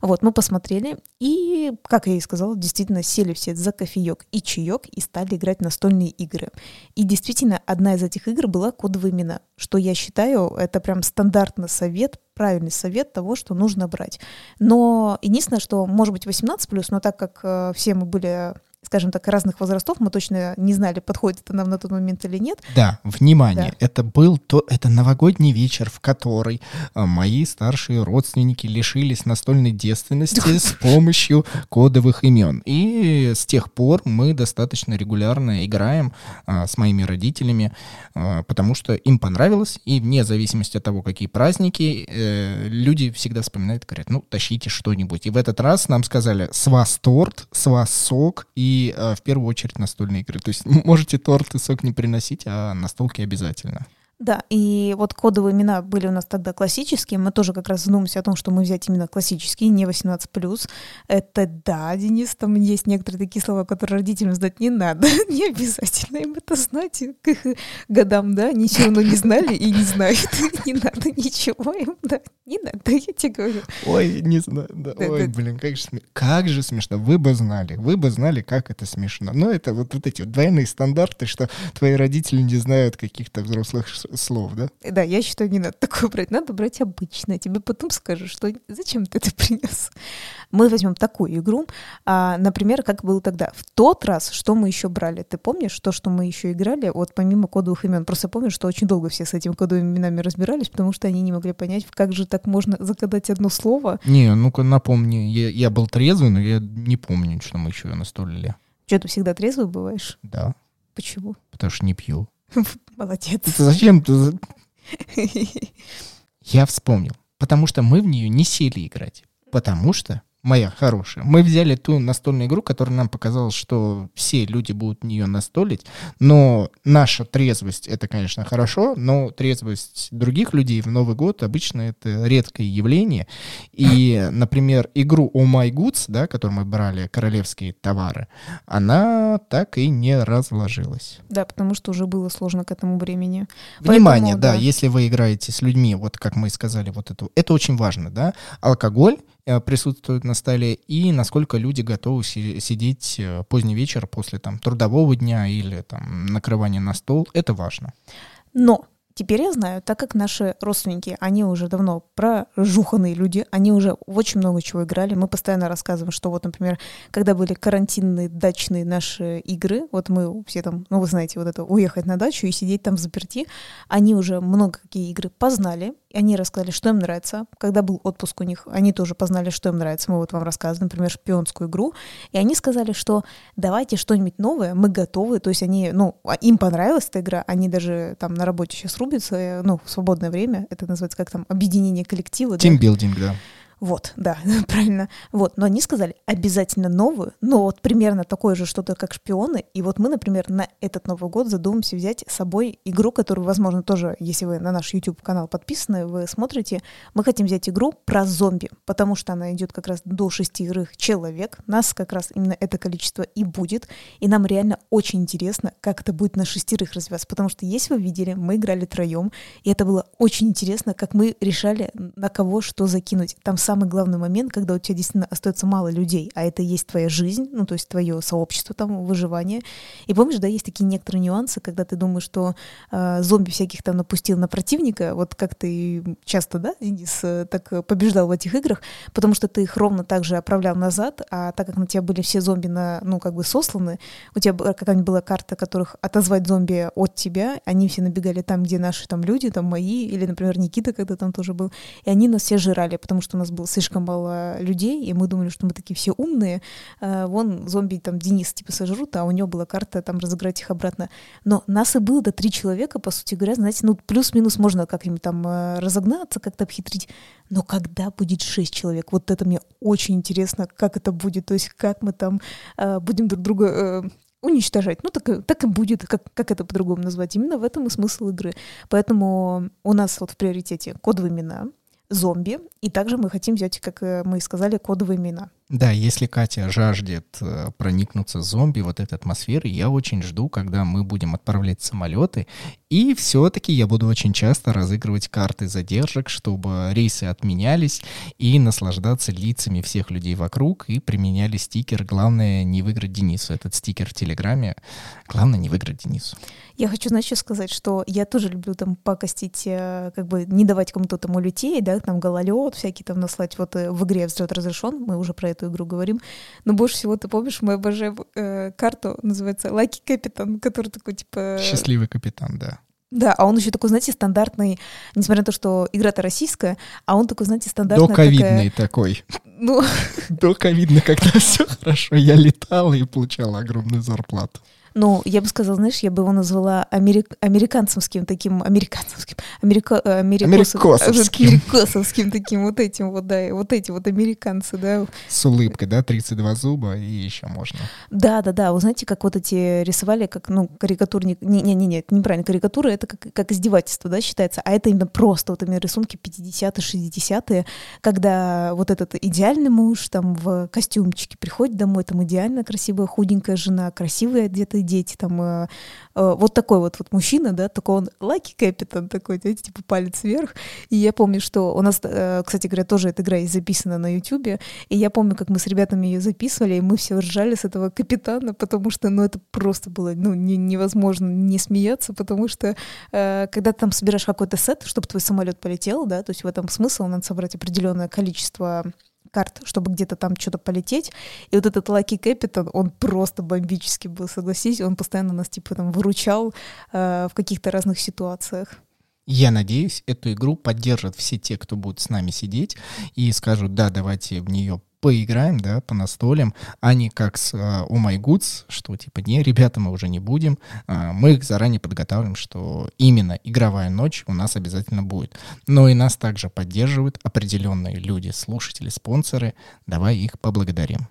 Вот, мы посмотрели, и, как я и сказала, действительно сели все за кофеек и чаек и стали играть настольные игры. И действительно, одна из этих игр была кодовые имена, что я считаю, это прям стандартный совет, правильный совет того, что нужно брать. Но единственное, что может быть 18+, но так как э, все мы были скажем так, разных возрастов, мы точно не знали, подходит это нам на тот момент или нет. Да, внимание, Да. это был то, это новогодний вечер, в который а, мои старшие родственники лишились настольной девственности с помощью кодовых имен. И с тех пор мы достаточно регулярно играем а, с моими родителями, а, потому что им понравилось, и вне зависимости от того, какие праздники, э, люди всегда вспоминают, говорят, ну, тащите что-нибудь. И в этот раз нам сказали, с вас торт, с вас сок и э, в первую очередь настольные игры. То есть можете торт и сок не приносить, а настолки обязательно. Да, и вот кодовые имена были у нас тогда классические. Мы тоже как раз задумались о том, что мы взять именно классические, не 18+. Это да, Денис, там есть некоторые такие слова, которые родителям знать не надо. не обязательно им это знать к их годам, да, ничего равно не знали и не знают. не надо ничего им, да, не надо, я тебе говорю. Ой, не знаю, да, да ой, да. блин, как же, сме... как же смешно. Вы бы знали, вы бы знали, как это смешно. Но это вот, вот эти вот двойные стандарты, что твои родители не знают каких-то взрослых слов, да? Да, я считаю, не надо такое брать. Надо брать обычное. Тебе потом скажут, что зачем ты это принес. Мы возьмем такую игру, а, например, как было тогда. В тот раз, что мы еще брали? Ты помнишь то, что мы еще играли, вот помимо кодовых имен? Просто помню, что очень долго все с этими кодовыми именами разбирались, потому что они не могли понять, как же так можно загадать одно слово. Не, ну-ка напомни. Я, я был трезвый, но я не помню, что мы еще настолили. Что, ты всегда трезвый бываешь? Да. Почему? Потому что не пью. Молодец. Это зачем ты? Я вспомнил. Потому что мы в нее не сели играть. Потому что моя хорошая. Мы взяли ту настольную игру, которая нам показалось, что все люди будут в нее настолить, но наша трезвость — это, конечно, хорошо, но трезвость других людей в Новый год обычно это редкое явление. И, например, игру Oh My Goods, да, которую мы брали, королевские товары, она так и не разложилась. Да, потому что уже было сложно к этому времени. Внимание, Поэтому, да, да, если вы играете с людьми, вот как мы и сказали, вот это, это очень важно, да, алкоголь Э, присутствует на столе и насколько люди готовы си- сидеть э, поздний вечер после там трудового дня или там накрывания на стол. Это важно. Но Теперь я знаю, так как наши родственники, они уже давно прожуханные люди, они уже очень много чего играли. Мы постоянно рассказываем, что вот, например, когда были карантинные дачные наши игры, вот мы все там, ну вы знаете, вот это уехать на дачу и сидеть там заперти, они уже много какие игры познали, и они рассказали, что им нравится. Когда был отпуск у них, они тоже познали, что им нравится. Мы вот вам рассказывали, например, шпионскую игру. И они сказали, что давайте что-нибудь новое, мы готовы. То есть они, ну, а им понравилась эта игра, они даже там на работе сейчас рубятся, э, ну, в свободное время. Это называется как там объединение коллектива. Тимбилдинг, да. да. Вот, да, правильно. Вот, но они сказали обязательно новую, но вот примерно такое же что-то, как шпионы. И вот мы, например, на этот Новый год задумаемся взять с собой игру, которую, возможно, тоже, если вы на наш YouTube-канал подписаны, вы смотрите, мы хотим взять игру про зомби, потому что она идет как раз до шестерых человек. Нас как раз именно это количество и будет. И нам реально очень интересно, как это будет на шестерых развиваться, потому что, если вы видели, мы играли троем, и это было очень интересно, как мы решали, на кого что закинуть. Там самый главный момент, когда у тебя действительно остается мало людей, а это есть твоя жизнь, ну, то есть твое сообщество, там, выживание. И помнишь, да, есть такие некоторые нюансы, когда ты думаешь, что э, зомби всяких там напустил на противника, вот как ты часто, да, Денис, э, так побеждал в этих играх, потому что ты их ровно так же отправлял назад, а так как на тебя были все зомби, на, ну, как бы сосланы, у тебя какая-нибудь была карта, которых отозвать зомби от тебя, они все набегали там, где наши там люди, там мои, или, например, Никита, когда там тоже был, и они нас все жрали, потому что у нас был было слишком мало людей, и мы думали, что мы такие все умные. А, вон зомби там Денис типа сожрут, а у него была карта там разыграть их обратно. Но нас и было до три человека, по сути говоря, знаете, ну плюс-минус можно как-нибудь там а, разогнаться, как-то обхитрить. Но когда будет шесть человек? Вот это мне очень интересно, как это будет, то есть как мы там э, будем друг друга э, уничтожать. Ну, так, так и будет, как, как это по-другому назвать. Именно в этом и смысл игры. Поэтому у нас вот в приоритете кодовые имена, зомби, и также мы хотим взять, как э, мы сказали, кодовые имена. Да, если Катя жаждет э, проникнуться зомби, вот этой атмосферы, я очень жду, когда мы будем отправлять самолеты. И все-таки я буду очень часто разыгрывать карты задержек, чтобы рейсы отменялись и наслаждаться лицами всех людей вокруг и применяли стикер. Главное не выиграть Денису. Этот стикер в Телеграме. Главное не выиграть Денису. Я хочу, значит, сказать, что я тоже люблю там пакостить, э, как бы не давать кому-то там улететь, да, там гололед всякий там наслать. Вот э, в игре взлет разрешен, мы уже про это эту игру говорим. Но больше всего, ты помнишь, мы обожаем э, карту, называется Lucky Капитан, который такой, типа... Счастливый капитан, да. Да, а он еще такой, знаете, стандартный, несмотря на то, что игра-то российская, а он такой, знаете, стандартный. Доковидный такая... такой. Ну... Доковидный, когда все хорошо, я летала и получала огромную зарплату. Ну, я бы сказала, знаешь, я бы его назвала америк... американцевским таким, американцевским, америка... э, америкосов- Америкосовским. америкосовским таким вот этим вот, да, вот эти вот американцы, да. С улыбкой, да, 32 зуба и еще можно. Да, да, да. Вы знаете, как вот эти рисовали, как, ну, карикатурник. Не-не-не, это неправильно. Карикатура это как, как издевательство, да, считается. А это именно просто вот именно рисунки 50-е, 60-е, когда вот этот идеальный муж там в костюмчике приходит домой, там идеально красивая худенькая жена, красивые одетые дети, там э, э, вот такой вот, вот мужчина, да, такой он лаки капитан такой, знаете, типа палец вверх. И я помню, что у нас, э, кстати говоря, тоже эта игра есть записана на Ютубе, и я помню, как мы с ребятами ее записывали, и мы все ржали с этого капитана, потому что, ну, это просто было, ну, не- невозможно не смеяться, потому что э, когда ты там собираешь какой-то сет, чтобы твой самолет полетел, да, то есть в этом смысл, надо собрать определенное количество карт, чтобы где-то там что-то полететь. И вот этот Лаки Капитан, он просто бомбический был, согласись, он постоянно нас типа там выручал э, в каких-то разных ситуациях. Я надеюсь, эту игру поддержат все те, кто будут с нами сидеть и скажут, да, давайте в нее поиграем, да, по настолям, а не как с э, Oh My Goods, что типа, не, ребята, мы уже не будем. А, мы их заранее подготавливаем, что именно игровая ночь у нас обязательно будет. Но и нас также поддерживают определенные люди, слушатели, спонсоры. Давай их поблагодарим.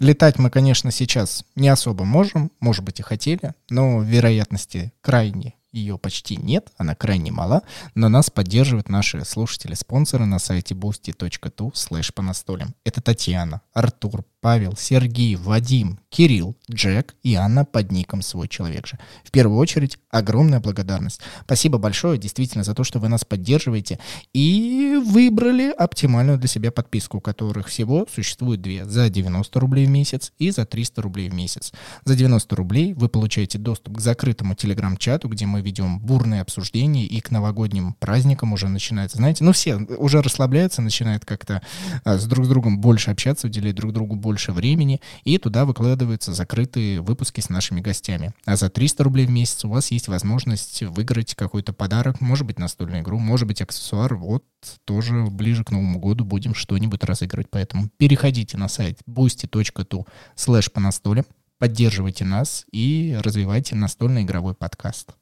Летать мы, конечно, сейчас не особо можем, может быть и хотели, но вероятности крайне ее почти нет, она крайне мала, но нас поддерживают наши слушатели-спонсоры на сайте boosty.tu slash по настолям. Это Татьяна, Артур, Павел, Сергей, Вадим, Кирилл, Джек и Анна под ником «Свой человек же». В первую очередь, огромная благодарность. Спасибо большое действительно за то, что вы нас поддерживаете и выбрали оптимальную для себя подписку, у которых всего существует две. За 90 рублей в месяц и за 300 рублей в месяц. За 90 рублей вы получаете доступ к закрытому телеграм-чату, где мы ведем бурные обсуждения и к новогодним праздникам уже начинается. Знаете, ну все уже расслабляются, начинают как-то а, с друг другом больше общаться, уделять друг другу больше времени, и туда выкладываются закрытые выпуски с нашими гостями. А за 300 рублей в месяц у вас есть возможность выиграть какой-то подарок, может быть настольную игру, может быть аксессуар, вот тоже ближе к Новому году будем что-нибудь разыгрывать. Поэтому переходите на сайт boosty.tu slash по настолям, поддерживайте нас и развивайте настольный игровой подкаст.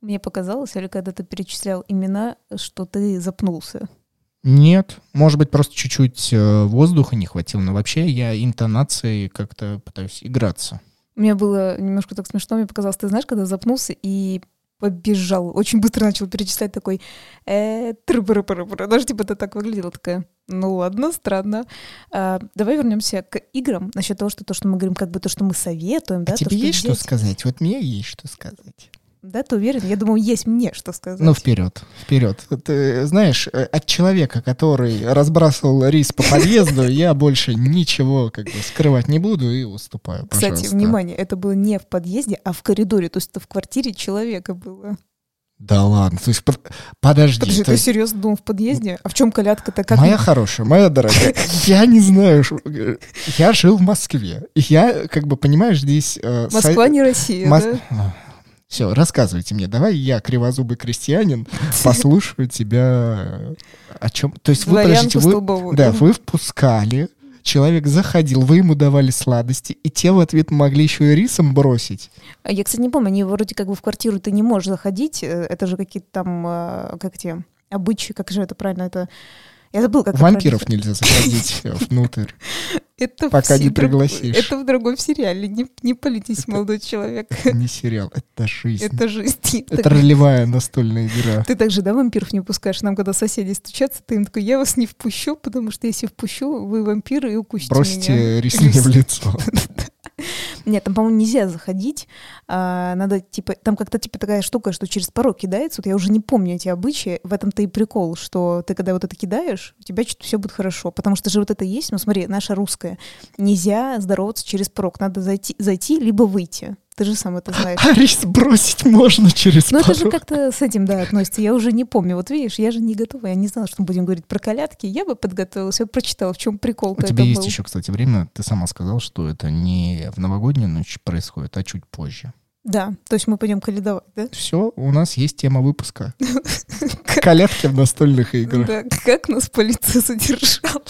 Мне показалось, или когда ты перечислял имена, что ты запнулся. Нет, может быть, просто чуть-чуть э, воздуха не хватило, но вообще я интонацией как-то пытаюсь играться. Мне было немножко так смешно, мне показалось, ты знаешь, когда запнулся и побежал, очень быстро начал перечислять такой э, даже типа это так выглядело, такая, ну ладно, странно. А, давай вернемся к играм, насчет того, что то, что мы говорим, как бы то, что мы советуем, да, а тебе то, есть что дети- сказать? Вот мне есть что сказать. Да, ты уверен? Я думаю, есть мне что сказать. Ну, вперед, вперед. Ты знаешь, э, от человека, который разбрасывал рис по подъезду, я больше ничего как бы скрывать не буду и уступаю. Кстати, внимание, это было не в подъезде, а в коридоре, то есть это в квартире человека было. Да ладно, то есть под- подожди. Подожди, ты серьезно думал в подъезде? А в чем колядка-то? Как Моя хорошая, моя дорогая, я не знаю, я жил в Москве, я, как бы, понимаешь, здесь... э, Москва не Россия, да? Все, рассказывайте мне, давай я, кривозубый крестьянин, послушаю тебя э, о чем... То есть вы, подождите, вы, да, вы впускали, человек заходил, вы ему давали сладости, и те в ответ могли еще и рисом бросить. А Я, кстати, не помню, они вроде как бы в квартиру ты не можешь заходить, э, это же какие-то там, э, как те, обычаи, как же это правильно, это... Я забыл, как Вампиров нельзя заходить внутрь. Это пока не пригласишь. Это в другом сериале, не, не палитесь, молодой человек. Не сериал, это жизнь. Это жизнь. Это ролевая настольная игра. Ты также, да, вампиров не пускаешь? Нам, когда соседи стучатся, ты им такой, я вас не впущу, потому что если впущу, вы вампиры и укусите меня. Бросьте рис мне в лицо. Нет, там, по-моему, нельзя заходить. А, надо, типа, там как-то, типа, такая штука, что через порог кидается. Вот я уже не помню эти обычаи. В этом-то и прикол, что ты, когда вот это кидаешь, у тебя что-то все будет хорошо. Потому что же вот это есть, ну, смотри, наша русская. Нельзя здороваться через порог. Надо зайти либо выйти. Ты же сам это знаешь. А рис бросить можно через Ну, это же как-то с этим, да, относится. Я уже не помню. Вот видишь, я же не готова. Я не знала, что мы будем говорить про колядки. Я бы подготовилась, я прочитала, в чем У прикол-то тебя есть был. еще, кстати, время. Ты сама сказал, что это не в новогоднюю ночь происходит, а чуть позже. Да, то есть мы пойдем каледовать, да? Все, у нас есть тема выпуска. Колядки в настольных играх. Да, как нас полиция задержала.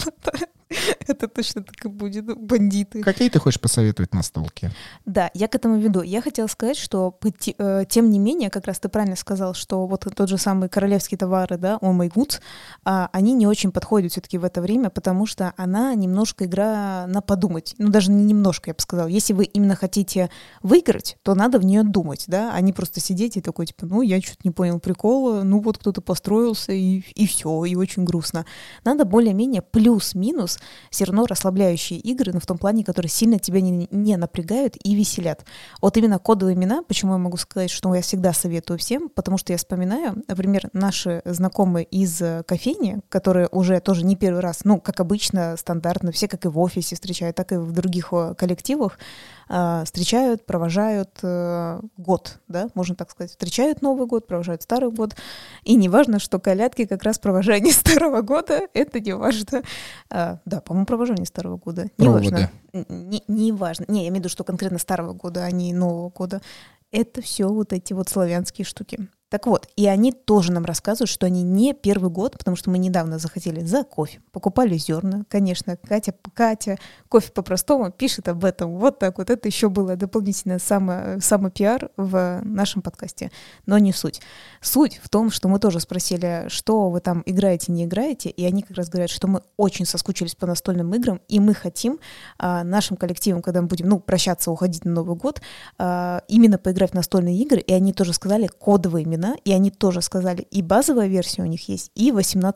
Это точно так и будет, ну, бандиты. Какие ты хочешь посоветовать настолки? Да, я к этому веду. Я хотела сказать, что э, тем не менее, как раз ты правильно сказал, что вот тот же самый королевские товары, да, Oh My Goods, а, они не очень подходят все-таки в это время, потому что она немножко игра на подумать. Ну, даже не немножко, я бы сказала. Если вы именно хотите выиграть, то надо в нее думать, да, а не просто сидеть и такой, типа, ну, я что-то не понял прикола, ну, вот кто-то построился, и, и все, и очень грустно. Надо более-менее плюс-минус все равно расслабляющие игры, но в том плане, которые сильно тебя не, не напрягают и веселят. Вот именно кодовые имена, почему я могу сказать, что я всегда советую всем, потому что я вспоминаю, например, наши знакомые из э, кофейни, которые уже тоже не первый раз, ну, как обычно, стандартно, все как и в офисе встречают, так и в других э, коллективах, встречают, провожают э, год, да, можно так сказать, встречают Новый год, провожают Старый год, и не важно, что колядки как раз провожание Старого года, это не важно. Э, да, по-моему, провожание Старого года. Не важно. Не, не важно. Не, я имею в виду, что конкретно Старого года, а не Нового года. Это все вот эти вот славянские штуки. Так вот, и они тоже нам рассказывают, что они не первый год, потому что мы недавно захотели за кофе, покупали зерна, конечно, Катя, Катя, кофе по-простому пишет об этом, вот так вот, это еще было дополнительно само, самопиар в нашем подкасте, но не суть. Суть в том, что мы тоже спросили, что вы там играете, не играете, и они как раз говорят, что мы очень соскучились по настольным играм, и мы хотим а, нашим коллективам, когда мы будем, ну, прощаться, уходить на Новый год, а, именно поиграть в настольные игры, и они тоже сказали кодовые имена, и они тоже сказали, и базовая версия у них есть, и 18+.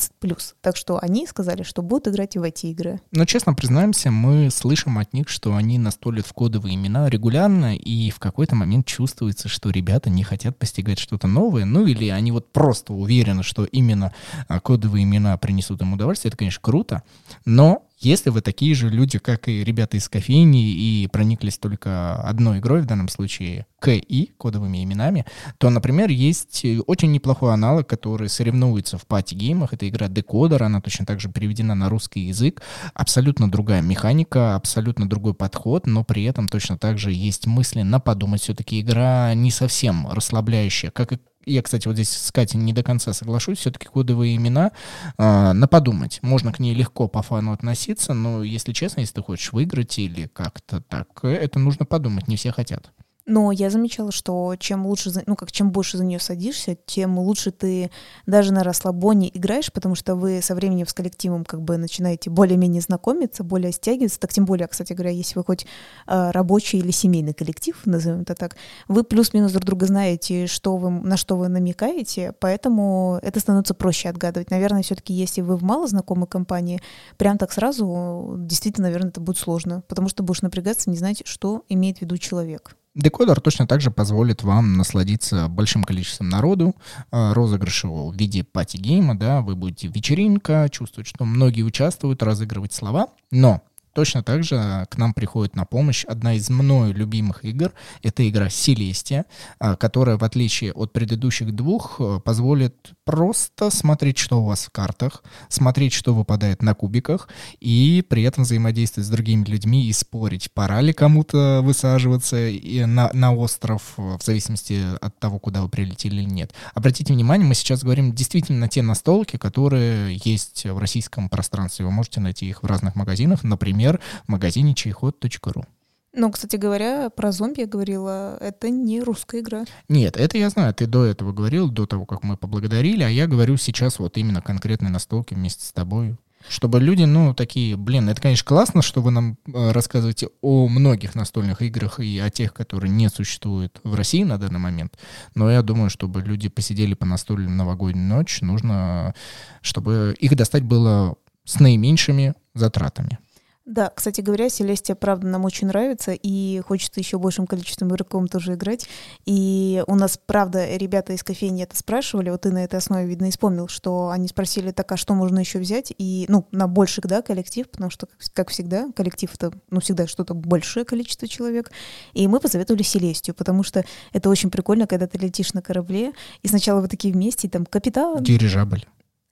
Так что они сказали, что будут играть и в эти игры. Но честно признаемся, мы слышим от них, что они настолят в кодовые имена регулярно, и в какой-то момент чувствуется, что ребята не хотят постигать что-то новое, ну или они вот просто уверены, что именно а, кодовые имена принесут им удовольствие. Это, конечно, круто, но если вы такие же люди, как и ребята из кофейни, и прониклись только одной игрой, в данном случае КИ, кодовыми именами, то, например, есть очень неплохой аналог, который соревнуется в пати-геймах. Это игра Декодер, она точно так же переведена на русский язык. Абсолютно другая механика, абсолютно другой подход, но при этом точно так же есть мысли на подумать. Все-таки игра не совсем расслабляющая, как и я, кстати, вот здесь с Катей не до конца соглашусь, все-таки кодовые имена э, на подумать. Можно к ней легко по фану относиться, но, если честно, если ты хочешь выиграть или как-то так, это нужно подумать, не все хотят. Но я замечала, что чем лучше, ну как чем больше за нее садишься, тем лучше ты даже на расслабоне играешь, потому что вы со временем с коллективом как бы начинаете более-менее знакомиться, более стягиваться. Так тем более, кстати говоря, если вы хоть э, рабочий или семейный коллектив, назовем это так, вы плюс-минус друг друга знаете, что вы, на что вы намекаете, поэтому это становится проще отгадывать. Наверное, все-таки если вы в мало знакомой компании, прям так сразу, действительно, наверное, это будет сложно, потому что будешь напрягаться, не знать, что имеет в виду человек. Декодер точно так же позволит вам насладиться большим количеством народу, э, розыгрыш его в виде пати-гейма, да, вы будете вечеринка, чувствовать, что многие участвуют, разыгрывать слова, но Точно так же к нам приходит на помощь одна из мною любимых игр. Это игра Селестия, а, которая, в отличие от предыдущих двух, э, позволит просто смотреть, что у вас в картах, смотреть, что выпадает на кубиках, и при этом взаимодействовать с другими людьми и спорить, пора ли кому-то высаживаться на, на остров, э, в зависимости от того, куда вы прилетели или нет. Обратите внимание, мы сейчас говорим действительно те настолки, которые есть в российском пространстве. Вы можете найти их в разных магазинах, например, например, в магазине чайход.ру. Ну, кстати говоря, про зомби я говорила, это не русская игра. Нет, это я знаю, ты до этого говорил, до того, как мы поблагодарили, а я говорю сейчас вот именно конкретной настолке вместе с тобой. Чтобы люди, ну, такие, блин, это, конечно, классно, что вы нам э, рассказываете о многих настольных играх и о тех, которые не существуют в России на данный момент. Но я думаю, чтобы люди посидели по настольным новогоднюю ночь, нужно, чтобы их достать было с наименьшими затратами. Да, кстати говоря, Селестия, правда, нам очень нравится, и хочется еще большим количеством игроком тоже играть. И у нас, правда, ребята из кофейни это спрашивали, вот ты на этой основе, видно, и вспомнил, что они спросили, так, а что можно еще взять? И, ну, на больших, да, коллектив, потому что, как всегда, коллектив — это, ну, всегда что-то большее количество человек. И мы посоветовали Селестию, потому что это очень прикольно, когда ты летишь на корабле, и сначала вы такие вместе, и там капитан... Дирижабль.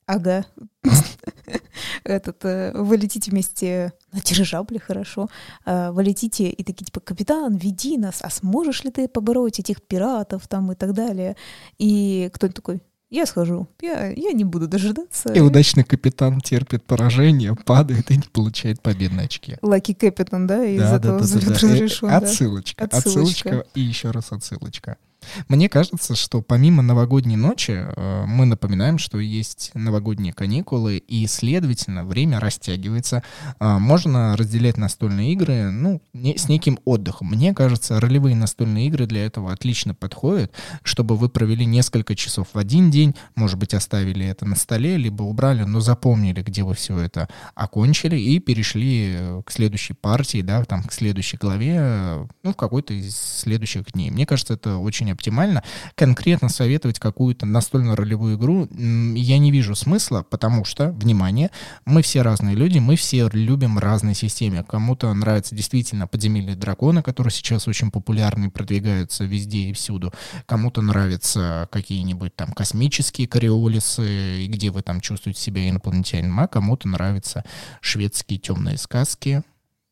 Ага. Этот, э, вы летите вместе на дирижабле, хорошо. А, вы летите и такие, типа, капитан, веди нас, а сможешь ли ты побороть этих пиратов там и так далее? И кто-нибудь такой, я схожу, я, я не буду дожидаться. И удачный капитан терпит поражение, падает и не получает победные очки. Лаки Капитан, да, из Да, этого да, да, да, да. разрешен, Э, да. Отсылочка, Отсылочка. отсылочка и еще раз отсылочка. Мне кажется, что помимо новогодней ночи э, мы напоминаем, что есть новогодние каникулы, и, следовательно, время растягивается. А, Можно разделять настольные игры ну, не- с неким отдыхом. Мне кажется, ролевые настольные игры для этого отлично подходят, чтобы вы провели несколько часов в один день, может быть, оставили это на столе, либо убрали, но запомнили, где вы все это окончили, и перешли э, к следующей партии, да, там, к следующей главе, э, ну, в какой-то из следующих дней. Мне кажется, это очень оптимально. Конкретно советовать какую-то настольно-ролевую игру м, я не вижу смысла, потому что, внимание, мы все разные люди, мы все любим разные системы. Кому-то нравится действительно подземелье дракона, которые сейчас очень популярны продвигаются везде и всюду. Кому-то нравятся какие-нибудь там космические кориолисы, где вы там чувствуете себя инопланетянином, а кому-то нравятся шведские темные сказки.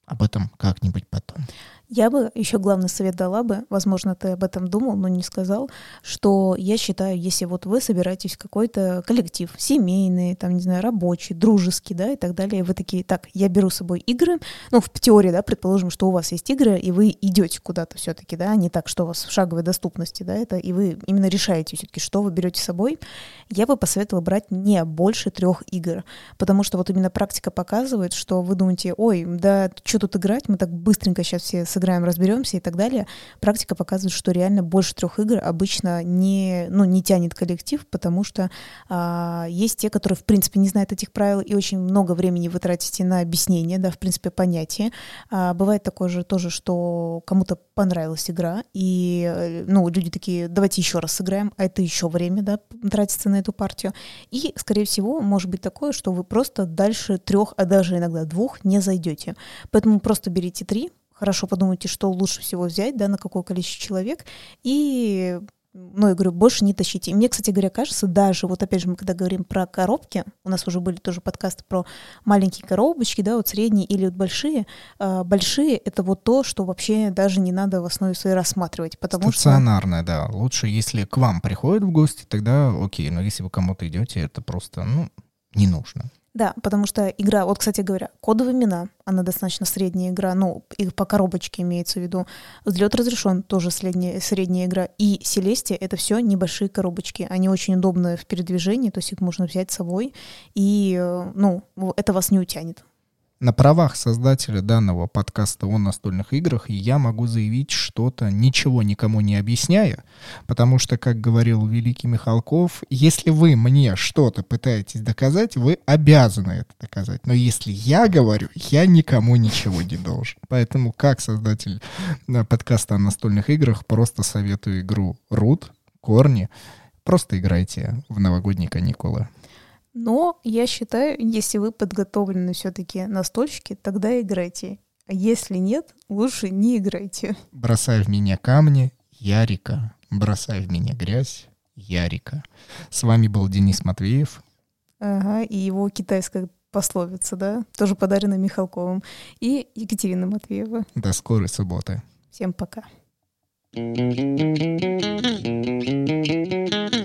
Об этом как-нибудь потом. Я бы еще главный совет дала бы, возможно, ты об этом думал, но не сказал, что я считаю, если вот вы собираетесь в какой-то коллектив, семейный, там, не знаю, рабочий, дружеский, да, и так далее, вы такие, так, я беру с собой игры, ну, в теории, да, предположим, что у вас есть игры, и вы идете куда-то все-таки, да, не так, что у вас в шаговой доступности, да, это, и вы именно решаете все-таки, что вы берете с собой, я бы посоветовала брать не больше трех игр, потому что вот именно практика показывает, что вы думаете, ой, да, что тут играть, мы так быстренько сейчас все сыграем, разберемся и так далее. Практика показывает, что реально больше трех игр обычно не, ну, не тянет коллектив, потому что а, есть те, которые, в принципе, не знают этих правил, и очень много времени вы тратите на объяснение, да, в принципе, понятие. А, бывает такое же тоже, что кому-то понравилась игра, и, э, ну, люди такие, давайте еще раз сыграем, а это еще время, да, тратится на эту партию. И, скорее всего, может быть такое, что вы просто дальше трех, а даже иногда двух не зайдете. Поэтому просто берите три, хорошо подумайте, что лучше всего взять, да, на какое количество человек, и ну, я говорю, больше не тащите. И мне, кстати говоря, кажется, даже, вот опять же, мы когда говорим про коробки, у нас уже были тоже подкасты про маленькие коробочки, да, вот средние или вот большие. А, большие — это вот то, что вообще даже не надо в основе своей рассматривать, потому что... Стационарная, да. Лучше, если к вам приходят в гости, тогда окей. Но если вы кому-то идете, это просто, ну, не нужно. Да, потому что игра, вот, кстати говоря, кодовые имена, она достаточно средняя игра, ну, их по коробочке имеется в виду. Взлет разрешен, тоже средняя, средняя игра. И Селестия — это все небольшие коробочки. Они очень удобны в передвижении, то есть их можно взять с собой, и, э, ну, это вас не утянет. На правах создателя данного подкаста о настольных играх я могу заявить что-то, ничего никому не объясняя, потому что, как говорил великий Михалков, если вы мне что-то пытаетесь доказать, вы обязаны это доказать. Но если я говорю, я никому ничего не должен. Поэтому, как создатель э, подкаста о настольных играх, просто советую игру Рут, Корни. Просто играйте в новогодние каникулы. Но я считаю, если вы подготовлены все-таки настольщики, тогда играйте. А если нет, лучше не играйте. Бросай в меня камни, Ярика. Бросай в меня грязь, Ярика. С вами был Денис Матвеев. Ага, и его китайская пословица, да, тоже подарена Михалковым. И Екатерина Матвеева. До скорой субботы. Всем пока. Thank you.